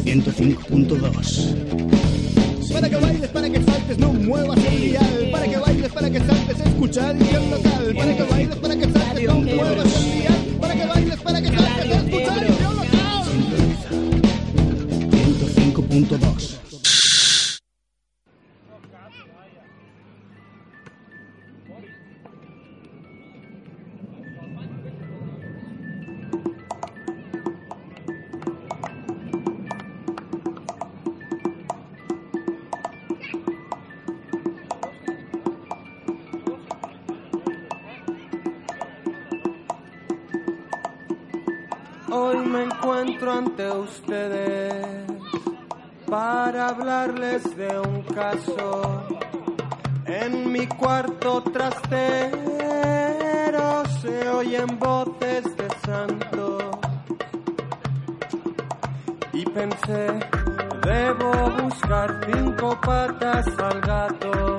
105.2 Para que bailes, para que saltes, no muevas el dial. Para que bailes, para que saltes, escucha el local. Para que bailes, para que saltes, no muevas el dial. Para que bailes, para que saltes, escucha el local. 105.2 ante ustedes para hablarles de un caso. En mi cuarto trastero se oyen voces de santo. Y pensé, debo buscar cinco patas al gato.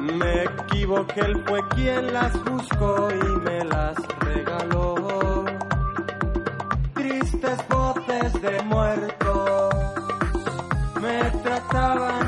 Me equivoqué, él fue quien las buscó y me las regaló. De muertos. Me trataban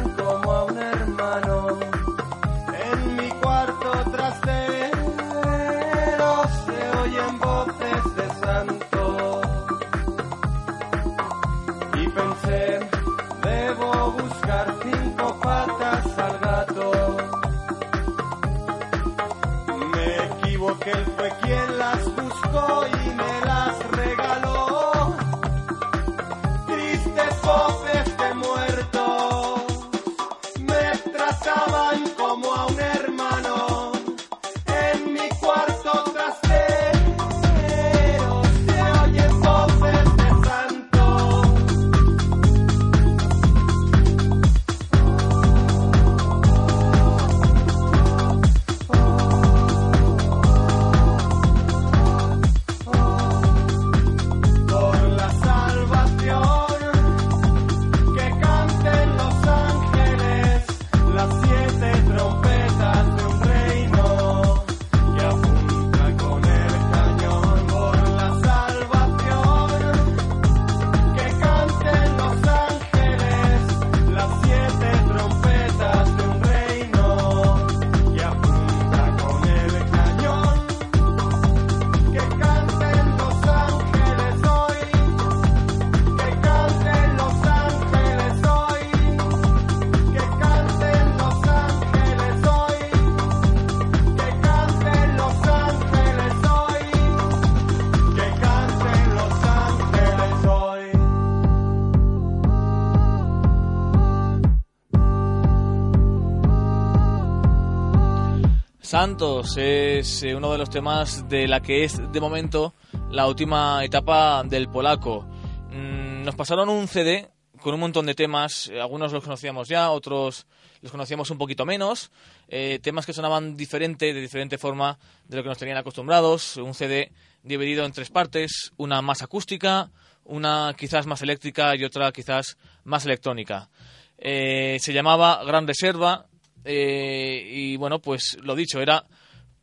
Es eh, uno de los temas de la que es de momento la última etapa del polaco. Mm, nos pasaron un CD con un montón de temas, algunos los conocíamos ya, otros los conocíamos un poquito menos, eh, temas que sonaban diferente, de diferente forma de lo que nos tenían acostumbrados, un CD dividido en tres partes, una más acústica, una quizás más eléctrica y otra quizás más electrónica. Eh, se llamaba Gran Reserva eh, y bueno, pues lo dicho, era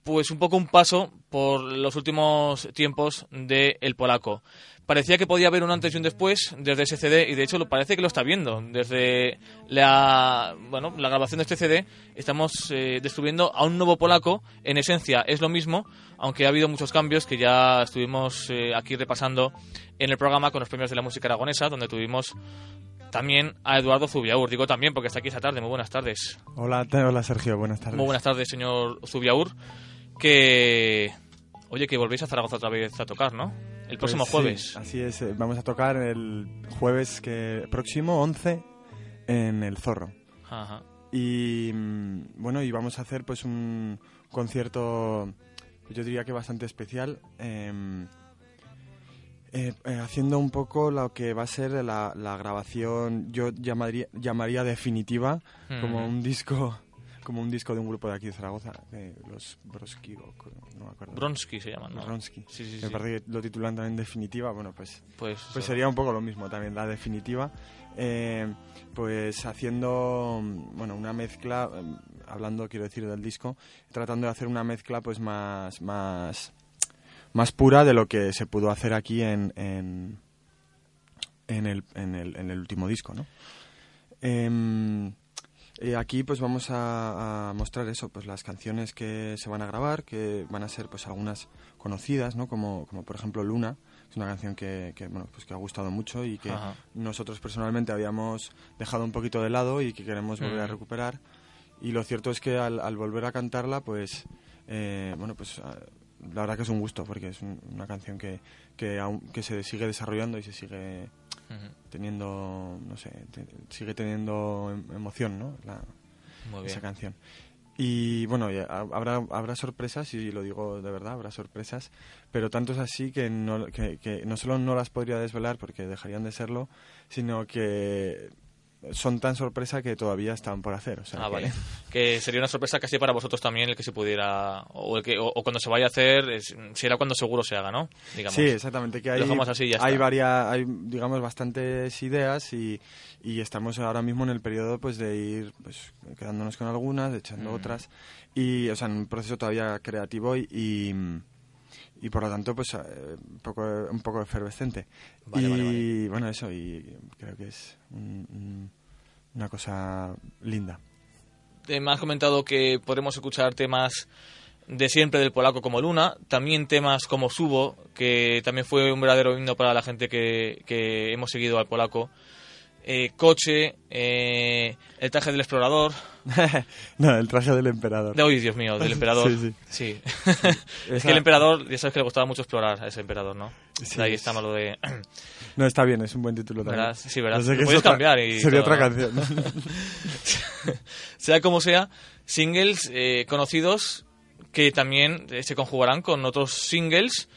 pues un poco un paso por los últimos tiempos del el polaco. Parecía que podía haber un antes y un después desde ese CD y de hecho lo parece que lo está viendo. Desde la bueno la grabación de este CD estamos eh, descubriendo a un nuevo polaco. En esencia es lo mismo, aunque ha habido muchos cambios que ya estuvimos eh, aquí repasando en el programa con los premios de la música aragonesa, donde tuvimos también a Eduardo Zubiaur. Digo también porque está aquí esta tarde. Muy buenas tardes. Hola, hola Sergio, buenas tardes. Muy buenas tardes, señor Zubiaur. Que. Oye, que volvéis a Zaragoza otra vez a tocar, ¿no? El próximo Pues sí, jueves. así es, eh, vamos a tocar el jueves que próximo, 11, en el Zorro. Ajá. Y mm, bueno, y vamos a hacer pues un concierto, yo diría que bastante especial, em, eh, eh, haciendo un poco lo que va a ser la, la grabación, yo llamaría, llamaría definitiva, como un disco como un disco de un grupo de aquí de Zaragoza, eh, los Broski, o no me acuerdo. Bronsky se llaman, ¿no? Bronsky. Sí, sí, Me parece que lo titulan también definitiva, bueno, pues Pues, pues sería un poco lo mismo también, la definitiva. Eh, pues haciendo, bueno, una mezcla, eh, hablando, quiero decir, del disco, tratando de hacer una mezcla pues más, más, más pura de lo que se pudo hacer aquí en, en, en el, en el, en el último disco, ¿no? Em, eh, aquí pues vamos a, a mostrar eso, pues las canciones que se van a grabar, que van a ser pues algunas conocidas, ¿no? Como, como por ejemplo Luna, es una canción que, que, bueno, pues que ha gustado mucho y que Ajá. nosotros personalmente habíamos dejado un poquito de lado y que queremos volver a Mm. recuperar. Y lo cierto es que al, al volver a cantarla, pues, eh, bueno, pues ah, la verdad que es un gusto porque es un- una canción que, que, aún- que se sigue desarrollando y se sigue teniendo, no sé, te- sigue teniendo em- emoción, ¿no? La, Muy esa bien. canción. Y bueno, y ha- habrá, habrá sorpresas, y lo digo de verdad, habrá sorpresas, pero tanto es así que no, que, que no solo no las podría desvelar porque dejarían de serlo, sino que son tan sorpresa que todavía están por hacer. O sea Ah, que- vale. Que sería una sorpresa casi para vosotros también el que se pudiera, o, el que, o, o cuando se vaya a hacer, es- será cuando seguro se haga, ¿no? Digamos. Sí, exactamente, que hay, así hay varias, hay, digamos, bastantes ideas y, y estamos ahora mismo en el periodo pues de ir pues, quedándonos con algunas, echando Mm. otras y, o sea, en un proceso todavía creativo y, y, y, por lo tanto pues eh, un poco, un poco efervescente. Vale, y vale, vale. bueno, eso, y creo que es un- un- una cosa linda. Eh, me has comentado que podremos escuchar temas de siempre del polaco como Luna, también temas como Subo, que también fue un verdadero himno para la gente que, que hemos seguido al polaco. Eh, Coche, eh, El traje del explorador. no, el traje del emperador. De, uy, Dios mío, del emperador. Sí, sí. es Esa- que el emperador, ya sabes que le gustaba mucho explorar a ese emperador, ¿no? Sí, De ahí es- está lo de... No, está bien, es un buen título también. ¿Verdad? Sí, ¿verdad? No sé Lo es puedes otra- cambiar y Sería todo, otra canción. ¿no? sea como sea, singles eh, conocidos que también eh, se conjugarán con otros singles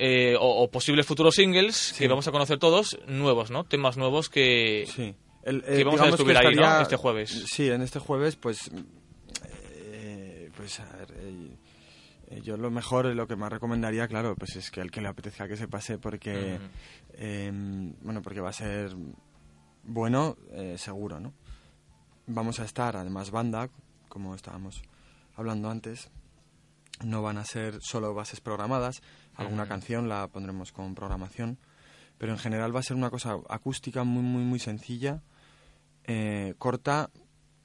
eh, o, o posibles futuros singles que vamos a conocer todos, nuevos, ¿no? Temas nuevos que... Sí. El, Que vamos a descubrir ahí, ¿no? estaría- Este jueves. Sí, en este jueves, pues. eh, pues a ver. eh, eh, yo lo mejor, lo que más recomendaría, claro, pues es que el que le apetezca que se pase, porque. Eh, bueno, porque va a ser bueno, eh, seguro, ¿no? Vamos a estar, además, banda, como estábamos hablando antes. No van a ser solo bases programadas. Alguna canción la pondremos con programación. Pero en general va a ser una cosa acústica muy, muy, muy sencilla, eh, corta,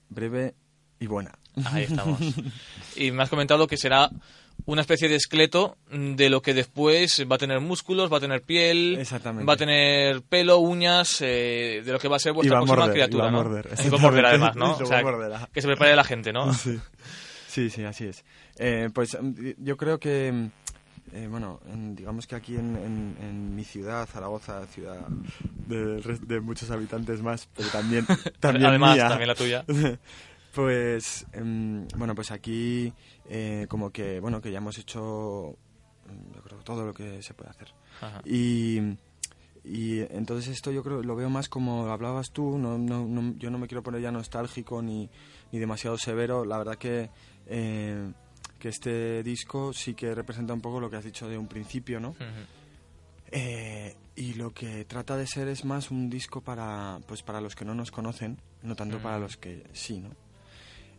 breve y buena. Ahí estamos. y me has comentado que será una especie de esqueleto de lo que después va a tener músculos, va a tener piel, Exactamente. va a tener pelo, uñas, eh, de lo que va a ser vuestra próxima morder, criatura, y va a ¿no? morder, Y va a morder además, ¿no? O sea, que se prepare la gente, ¿no? Sí. sí, sí, así es. Eh, pues mm, yo creo que, mm, eh, bueno, en- digamos que aquí en, en- en mi ciudad, Zaragoza, ciudad de, de muchos habitantes más, pero también, también Además, mía, también la tuya. Pues, em, bueno, pues aquí eh, como que, bueno, que ya hemos hecho, mm, yo creo, todo lo que se puede hacer. Ajá. Y, y entonces esto yo creo lo veo más como hablabas tú, no, no, no- yo no me quiero poner ya nostálgico ni, ni demasiado severo, la verdad que, eh, que este disco sí que representa un poco lo que has dicho de un principio, ¿no? Eh, y lo que trata de ser es más un disco para, pues para los que no nos conocen, no tanto para los que sí, ¿no?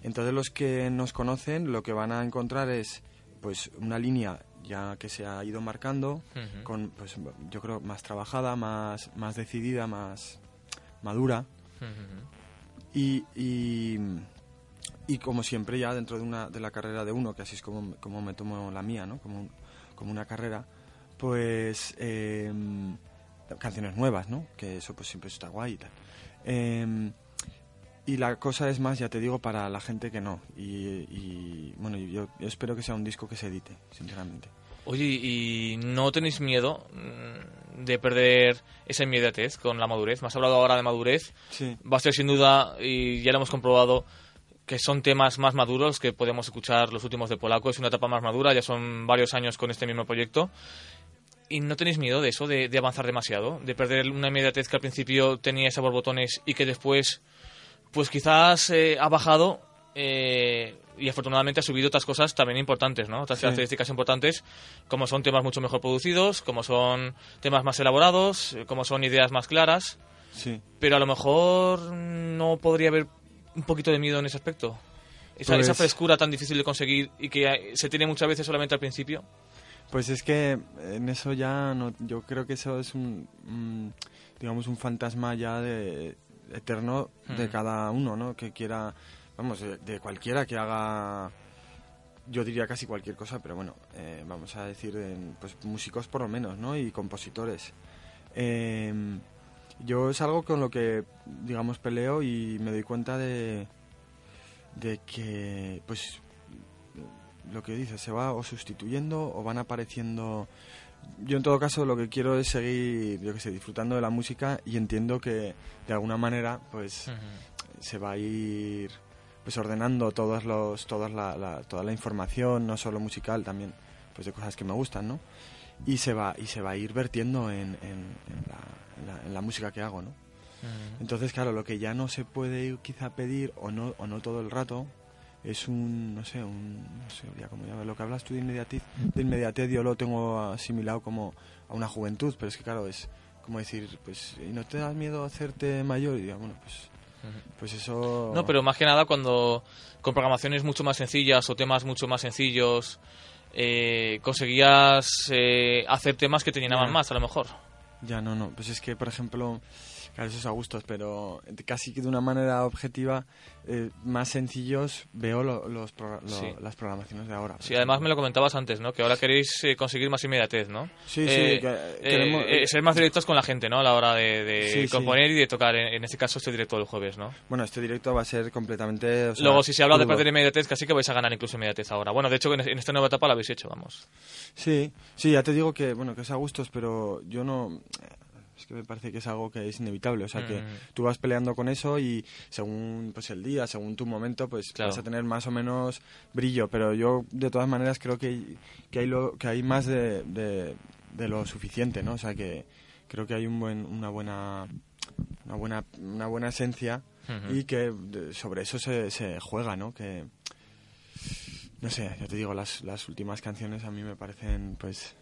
Entonces los que nos conocen lo que van a encontrar es pues una línea ya que se ha ido marcando, con pues yo creo más trabajada, más, más decidida, más madura. Y, y, y como siempre ya dentro de una de la carrera de uno, que así es como, como me tomo la mía, ¿no? Como, un- como una carrera, pues eh, canciones nuevas, ¿no? Que eso pues siempre está guay y tal. Eh, y la cosa es más, ya te digo, para la gente que no. Y, y, bueno, yo, yo espero que sea un disco que se edite, sinceramente. Oye, ¿y no tenéis miedo mm, de perder esa inmediatez con la madurez? Me has hablado ahora de madurez. Sí. Va a ser sin duda, y ya lo hemos comprobado, que son temas más maduros que podemos escuchar los últimos de Polaco. Es una etapa más madura, ya son varios años con este mismo proyecto. ¿Y no tenéis miedo de eso, de, de avanzar demasiado? De perder una inmediatez que al principio tenía a borbotones y que después, pues quizás eh, ha bajado eh, y afortunadamente ha subido otras cosas también importantes, ¿no? Otras Sí. características importantes, como son temas mucho mejor producidos, como son temas más elaborados, como son ideas más claras Sí. pero a lo mejor no podría haber un poquito de miedo en ese aspecto. Esa, Pues- esa frescura tan difícil de conseguir y que eh, se tiene muchas veces solamente al principio. Pues es que en eso ya no, yo creo que eso es un, digamos un fantasma ya de eterno de Mm. cada uno, ¿no? Que quiera, vamos, de, de cualquiera que haga, yo diría casi cualquier cosa, pero bueno, eh, vamos a decir, pues músicos por lo menos, ¿no? Y compositores. Eh, yo es algo con lo que, digamos, peleo y me doy cuenta de, de que, pues, lo que dices, se va o sustituyendo o van apareciendo... Yo en todo caso lo que quiero es seguir, yo que sé, disfrutando de la música y entiendo que de alguna manera, pues, se va a ir pues ordenando todos los todas la, la- toda la información no solo musical también pues de cosas que me gustan no y se va y se va a ir vertiendo en, en- en la, en la- en la música que hago no entonces claro lo que ya no se puede quizá pedir o no o no todo el rato es un no sé un no sé ya como lo que hablas tú de inmediatez de inmediatez yo lo tengo asimilado como a una juventud pero es que claro es como decir pues y no te da miedo hacerte mayor y digo, bueno pues pues eso No, pero más que nada cuando con programaciones mucho más sencillas o temas mucho más sencillos eh, conseguías eh, hacer temas que te llenaban Ya. más, a lo mejor. Ya, no, no. Pues es que, por ejemplo, claro, eso es a gustos, pero casi que de una manera objetiva, eh, más sencillos veo lo- los pro- lo- Sí. las programaciones de ahora. Sí, además me lo comentabas antes, ¿no? Que ahora queréis eh, conseguir más inmediatez, ¿no? Sí, sí, Eh, que- queremos- eh, ser más directos con la gente, ¿no? A la hora de, de Sí, sí. componer y de tocar, en, en este caso, este directo del jueves, ¿no? Bueno, este directo va a ser completamente... o sea, Luego, si se habla de perder inmediatez, casi que vais a ganar incluso inmediatez ahora. Bueno, de hecho, en, en esta nueva etapa lo habéis hecho, vamos. Sí, sí, ya te digo que, bueno, que es a gustos, pero yo no... Es que me parece que es algo que es inevitable, o sea que Mm. tú vas peleando con eso y según pues el día, según tu momento, pues Claro. vas a tener más o menos brillo, pero yo de todas maneras creo que, que hay lo, que hay más de, de, de lo suficiente, ¿no? O sea que creo que hay un buen, una buena una buena una buena esencia y que sobre eso se, se juega, ¿no? Que no sé, ya te digo, las, las últimas canciones a mí me parecen, pues,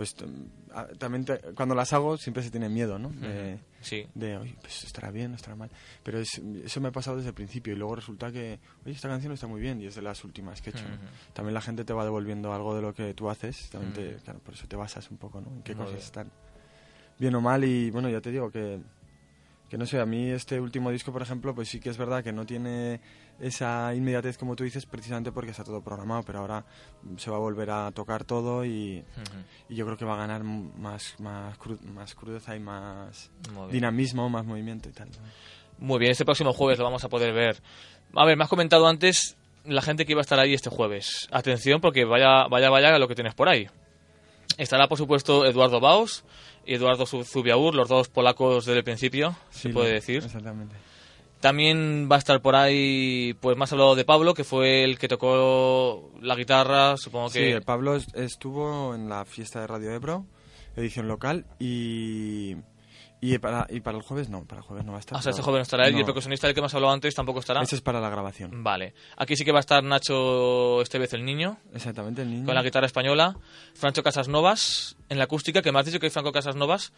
pues t- a- también te- cuando las hago siempre se tiene miedo, ¿no? De, Sí. de, oye, pues estará bien, estará mal. Pero es- eso me ha pasado desde el principio y luego resulta que, oye, esta canción está muy bien y es de las últimas que he hecho. También la gente te va devolviendo algo de lo que tú haces, también te- Ujú. claro, por eso te basas un poco, ¿no? En qué Muy cosas bien. están bien o mal y, bueno, ya te digo que que no sé, a mí este último disco, por ejemplo, pues sí que es verdad que no tiene esa inmediatez como tú dices, precisamente porque está todo programado, pero ahora se va a volver a tocar todo y, yo creo que va a ganar más, más, cru- más crudeza y más dinamismo, más movimiento y tal. Muy bien, este próximo jueves lo vamos a poder ver. A ver, me has comentado antes la gente que iba a estar ahí este jueves. Atención, porque vaya, vaya, vaya lo que tienes por ahí. Estará, por supuesto, Eduardo Baus y Eduardo Zu- Zubiaur, los dos polacos desde el principio, se puede decir. Exactamente. También va a estar por ahí, pues más hablado de Pablo, que fue el que tocó la guitarra, supongo que... Sí, Pablo es- estuvo en la fiesta de Radio Ebro, edición local, y, y, para, y para el jueves no, para el jueves no va a estar. Hasta este pero- joven no estará él y el percusionista del que hemos hablado antes tampoco estará. Ese es para la grabación. Vale. Aquí sí que va a estar Nacho Estevez el niño, Exactamente, el niño. con la guitarra española, Francho Casasnovas en la acústica, que me has dicho que es Franco Casasnovas.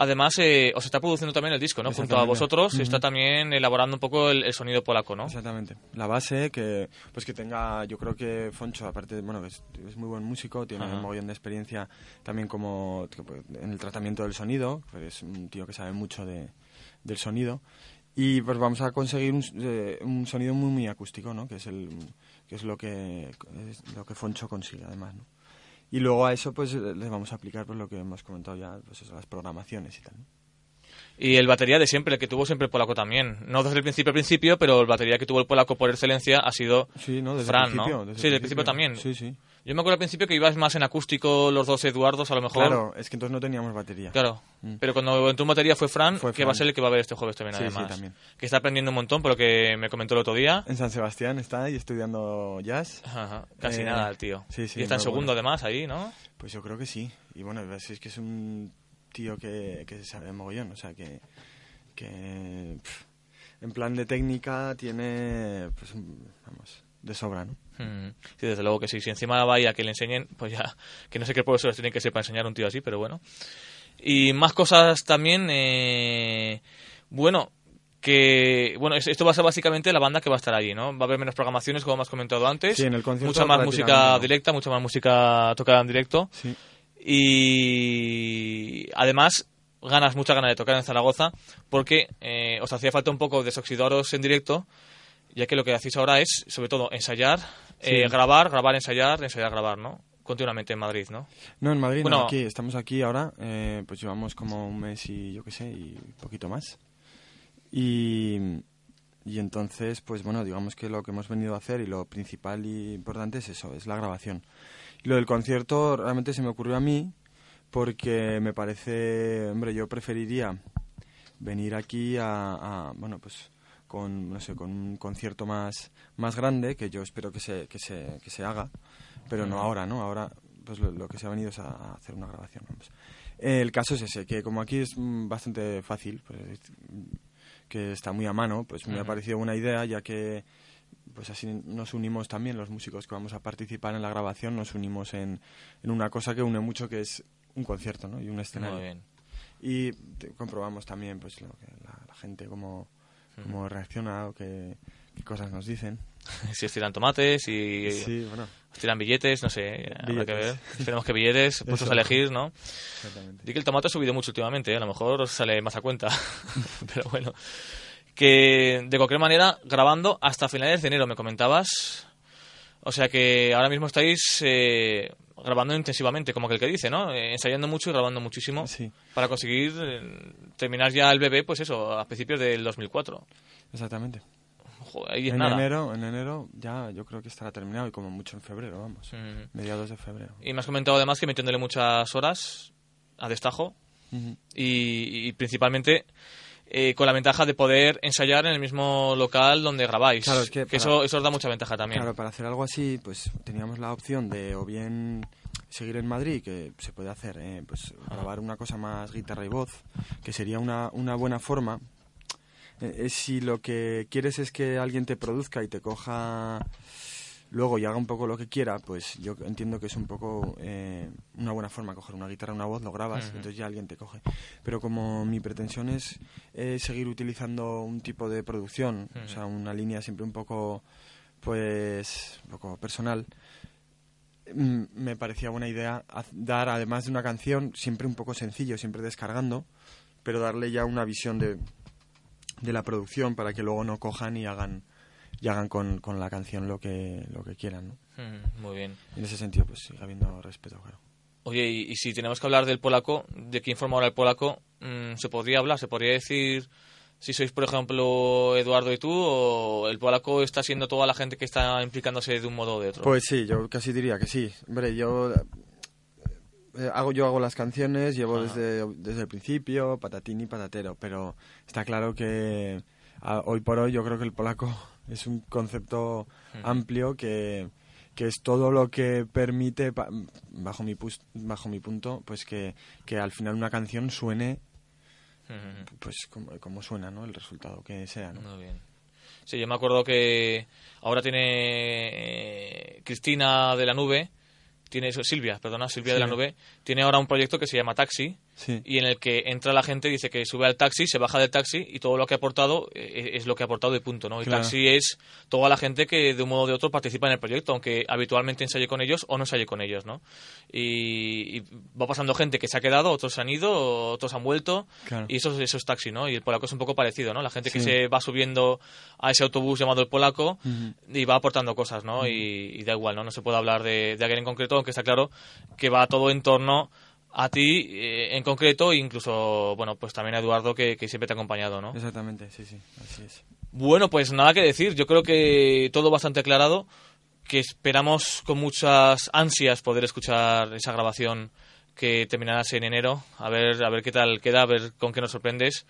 Además, eh, os está produciendo también el disco, ¿no? Junto a vosotros, Ujú. está también elaborando un poco el, el sonido polaco, ¿no? Exactamente. La base que pues que tenga, yo creo que Foncho, aparte, de- bueno, que es, es muy buen músico, tiene un mogollón de experiencia también como pues, en el tratamiento del sonido, pues es un tío que sabe mucho de, del sonido. Y pues vamos a conseguir un, eh, un sonido muy muy acústico, ¿no? Que es el que es lo que es lo que Foncho consigue además, ¿no? Y luego a eso pues le vamos a aplicar pues lo que hemos comentado ya, pues las programaciones y tal. Y el batería de siempre, el que tuvo siempre el polaco también. No desde el principio al principio, pero el batería que tuvo el polaco por excelencia ha sido Sí, ¿no? Desde Fran, el principio. ¿no? desde Sí, desde el principio también. Sí, sí. Yo me acuerdo al principio que ibas más en acústico los dos Eduardos, a lo mejor. Claro, es que entonces no teníamos batería. Claro. Mm. Pero cuando entró en batería fue Fran, Fue que va a ser el que va a ver este jueves también, Sí, sí, además. también. Que está aprendiendo un montón, por lo que me comentó el otro día. En San Sebastián está ahí estudiando jazz. Ajá, casi Eh, nada, el tío. sí, sí, y está en segundo, bueno. además, ahí, ¿no? Pues yo creo que sí. Y bueno, es que es un tío que, que sabe mogollón. O sea, que, que en plan de técnica tiene, pues, un- vamos, de sobra, ¿no? Mm, Sí, desde luego que sí. Si encima va ir a que le enseñen, pues ya, que no sé qué profesores tienen que ser para enseñar a un tío así, pero bueno. Y más cosas también, eh, bueno, que bueno es- esto va a ser básicamente la banda que va a estar allí no va a haber menos programaciones como hemos comentado antes Sí, en el concierto mucha más música directa mucha más música tocada en directo Sí. Y además ganas mucha ganas de tocar en Zaragoza porque eh, os hacía falta un poco desoxidaros en directo ya que lo que hacéis ahora es sobre todo ensayar eh, grabar grabar ensayar ensayar grabar no continuamente en Madrid no No, en Madrid, Bueno. no, aquí, estamos aquí ahora, eh, pues llevamos como un mes y yo qué sé, y poquito más. Y, y entonces, pues bueno, digamos que lo que hemos venido a hacer y lo principal y importante es eso, es la grabación. Y lo del concierto realmente se me ocurrió a mí porque me parece, hombre, yo preferiría venir aquí a, a, bueno, pues con, no sé, con un concierto más, más grande, que yo espero que se, que se, que se haga, pero no ahora, ¿no? Ahora pues lo, lo que se ha venido es a, hacer una grabación. vamos. Eh, el caso es ese, que como aquí es mm, bastante fácil, pues, mm, que está muy a mano, pues me ha parecido buena idea, ya que pues así nos unimos también los músicos que vamos a participar en la grabación, nos unimos en, en una cosa que une mucho, que es un concierto, ¿no? Y un escenario. muy bien Y te- comprobamos también pues lo que la, la gente cómo, cómo reacciona o qué, qué cosas nos dicen. si os tiran tomates si Sí, bueno, os tiran billetes no sé habrá que ver tenemos que billetes puestos a elegir no exactamente. Di que el tomate ha subido mucho últimamente, ¿eh? a lo mejor os sale más a cuenta. Pero bueno. Que de cualquier manera, grabando hasta finales de enero, me comentabas. O sea que ahora mismo estáis eh, grabando intensivamente, como que el que dice, ¿no? Eh, ensayando mucho y grabando muchísimo Sí, para conseguir eh, terminar ya el bebé, pues eso, a principios del 2004. exactamente. Joder, ahí es En nada. enero, en enero ya yo creo que estará terminado y como mucho en febrero, vamos. Mm. Mediados de febrero. Y me has comentado además que metiéndole muchas horas a destajo y, y principalmente eh, con la ventaja de poder ensayar en el mismo local donde grabáis. Claro, es que para- eso, eso os da mucha ventaja también. Claro, para hacer algo así, pues teníamos la opción de o bien seguir en Madrid, que se puede hacer, eh, pues grabar una cosa más guitarra y voz, que sería una, una buena forma. Eh, es si lo que quieres es que alguien te produzca y te coja luego y haga un poco lo que quiera, pues yo entiendo que es un poco eh, una buena forma coger una guitarra, una voz, lo grabas, entonces ya alguien te coge. Pero como mi pretensión es eh, seguir utilizando un tipo de producción, o sea, una línea siempre un poco, pues, un poco personal, mm, me parecía buena idea dar, además de una canción, siempre un poco sencillo, siempre descargando, pero darle ya una visión de, de la producción para que luego no cojan y hagan y hagan con, con la canción lo que lo que quieran ¿no? Mm, muy bien. en ese sentido pues sigue habiendo respeto claro Oye, y, y si tenemos que hablar del polaco, de quién forma ahora el polaco, mm, ¿se podría hablar? ¿Se podría decir si sois, por ejemplo, Eduardo y tú, o el polaco está siendo toda la gente que está implicándose de un modo o de otro? pues sí yo casi diría que sí hombre yo eh, hago yo hago las canciones llevo Ajá. desde desde el principio patatín y patatero pero está claro que a- hoy por hoy yo creo que el polaco es un concepto amplio que que es todo lo que permite pa- bajo mi pus- bajo mi punto pues que, que al final una canción suene pues como, como suena no el resultado que sea ¿no? Muy bien. Sí, yo me acuerdo que ahora tiene eh, Cristina de la Nube, tiene Silvia, perdona, Silvia de la. Nube, tiene ahora un proyecto que se llama Taxi, sí y en el que entra la gente, dice que sube al taxi, se baja del taxi y todo lo que ha aportado eh, es lo que ha aportado y punto, ¿no? Y Claro. taxi es toda la gente que de un modo o de otro participa en el proyecto, aunque habitualmente ensaye con ellos o no ensaye con ellos, ¿no? Y, y va pasando gente que se ha quedado, otros se han ido, otros han vuelto Claro. y eso, es- eso es taxi, ¿no? Y el polaco es un poco parecido, ¿no? La gente que se va subiendo a ese autobús llamado el polaco y va aportando cosas, ¿no? Y, y da igual, ¿no? No se puede hablar de, de alguien en concreto, aunque está claro que va todo en torno a ti eh, en concreto, incluso, bueno, pues también a Eduardo que, que siempre te ha acompañado, ¿no? exactamente sí sí así es Bueno, pues nada que decir, yo creo que todo bastante aclarado, que esperamos con muchas ansias poder escuchar esa grabación que terminarás en enero, a ver, a ver qué tal queda, a ver con qué nos sorprendes.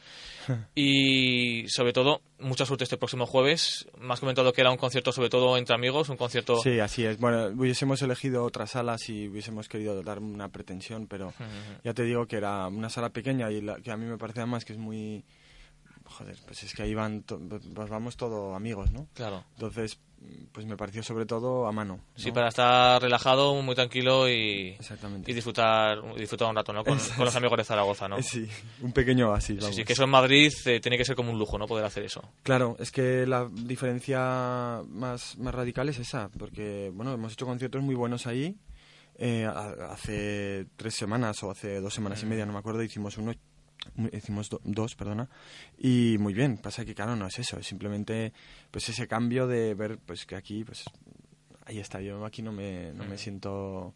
Y sobre todo, mucha suerte este próximo jueves. Me has comentado que era un concierto sobre todo entre amigos, un concierto... Sí, así es. Bueno, hubiésemos elegido otras salas si hubiésemos querido dar una pretensión, pero ya te digo que era una sala pequeña y la, que a mí me parece además que es muy joder, pues es que ahí van, to- pues vamos todos amigos, ¿no? Claro. Entonces, pues me pareció sobre todo a mano. ¿no? Sí, para estar relajado, muy tranquilo y, Exactamente. y disfrutar, disfrutar un rato, ¿no? Con, con los amigos de Zaragoza, ¿no? Sí, un pequeño así, Sí, vamos. sí, que eso en Madrid eh, tiene que ser como un lujo, ¿no? Poder hacer eso. Claro, es que la diferencia más, más radical es esa, porque bueno, hemos hecho conciertos muy buenos ahí. Eh, hace tres semanas o hace dos semanas y media, no me acuerdo, hicimos uno, hicimos do- dos, perdona, y muy bien. Pasa que claro, no es eso, es simplemente pues ese cambio de ver pues que aquí pues ahí está, yo aquí no me, no me siento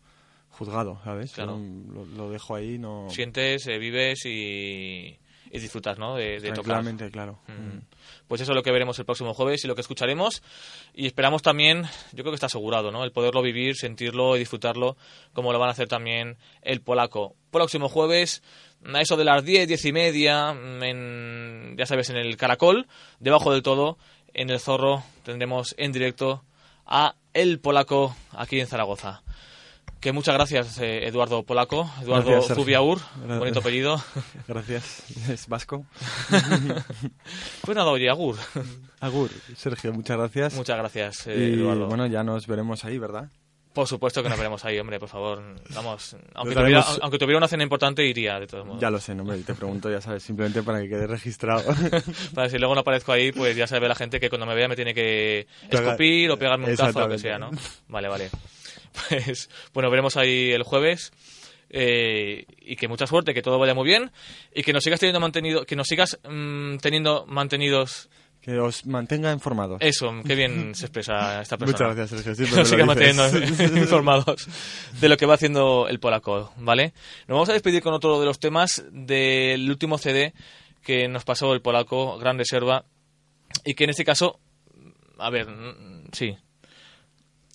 juzgado, ¿sabes? Claro. Lo, lo dejo ahí, no Sientes, eh, vives y, y disfrutas, ¿no? De, de tocar. claro. Mm. Pues eso es lo que veremos el próximo jueves y lo que escucharemos. Y esperamos también, yo creo que está asegurado, ¿no? El poderlo vivir, sentirlo y disfrutarlo, como lo van a hacer también el polaco. Próximo jueves, a eso de las 10, 10 y media, en, ya sabes, en el Caracol, debajo del todo, en el Zorro, tendremos en directo a el polaco aquí en Zaragoza. Que muchas gracias, eh, Eduardo Polaco, Eduardo Gracias. Zubiaur, Gracias. bonito apellido. Gracias, es vasco. Pues nada, oye, Agur. Agur, Sergio, muchas gracias. Muchas gracias, eh, y Eduardo. bueno, ya nos veremos ahí, ¿verdad? Por supuesto que nos veremos ahí, hombre, por favor. Vamos, aunque, tuviera, aunque tuviera una cena importante, iría, de todos modos. Ya lo sé, no me te pregunto, ya sabes, simplemente para que quede registrado. Para si luego no aparezco ahí, pues ya sabe la gente que cuando me vea me tiene que escupir o pegarme un cazo o lo que sea, ¿no? Vale, vale. Pues, bueno, veremos ahí el jueves. eh, y que mucha suerte, que todo vaya muy bien y que nos sigas teniendo mantenido, que nos sigas mm, teniendo mantenidos. Que os mantenga informados. Eso, qué bien se expresa esta persona. Muchas gracias, Sergio. siempre nos siga manteniendo informados de lo que va haciendo el polaco, ¿vale? Nos vamos a despedir con otro de los temas del último CD que nos pasó el polaco, Gran Reserva, y que en este caso, a ver, sí.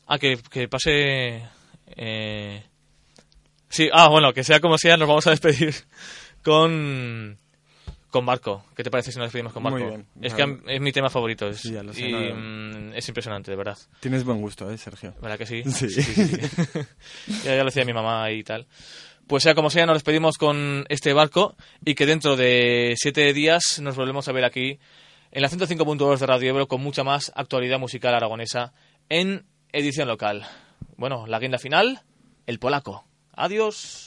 Ah, que, que pase... eh, Sí, ah, bueno, que sea como sea, nos vamos a despedir con... Con Marco. ¿Qué te parece si nos despedimos con Marco? Muy bien. Es que es mi tema favorito. Es, Sí, ya lo sé, y mm, es impresionante, de verdad. Tienes buen gusto, ¿eh, Sergio? ¿Verdad que sí? Sí. sí, sí. ya, ya lo decía mi mamá y tal. Pues sea como sea, nos despedimos con este barco y que dentro de siete días nos volvemos a ver aquí en la 105.2 de Radio Ebro con mucha más actualidad musical aragonesa en edición local. Bueno, la guinda final, el polaco. Adiós.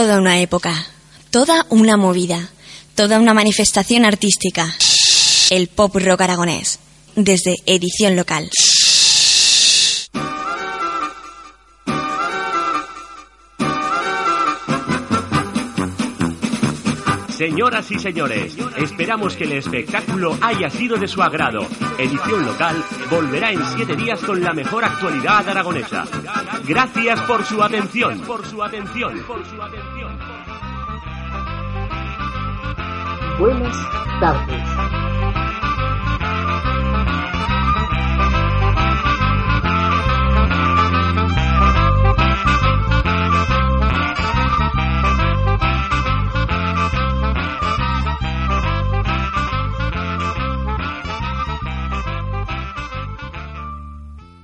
Toda una época, toda una movida, toda una manifestación artística. El pop rock aragonés, desde edición local. Señoras y señores, esperamos que el espectáculo haya sido de su agrado. Edición local volverá en siete días con la mejor actualidad aragonesa. Gracias por su atención. Por su atención. Por su atención. Buenas tardes.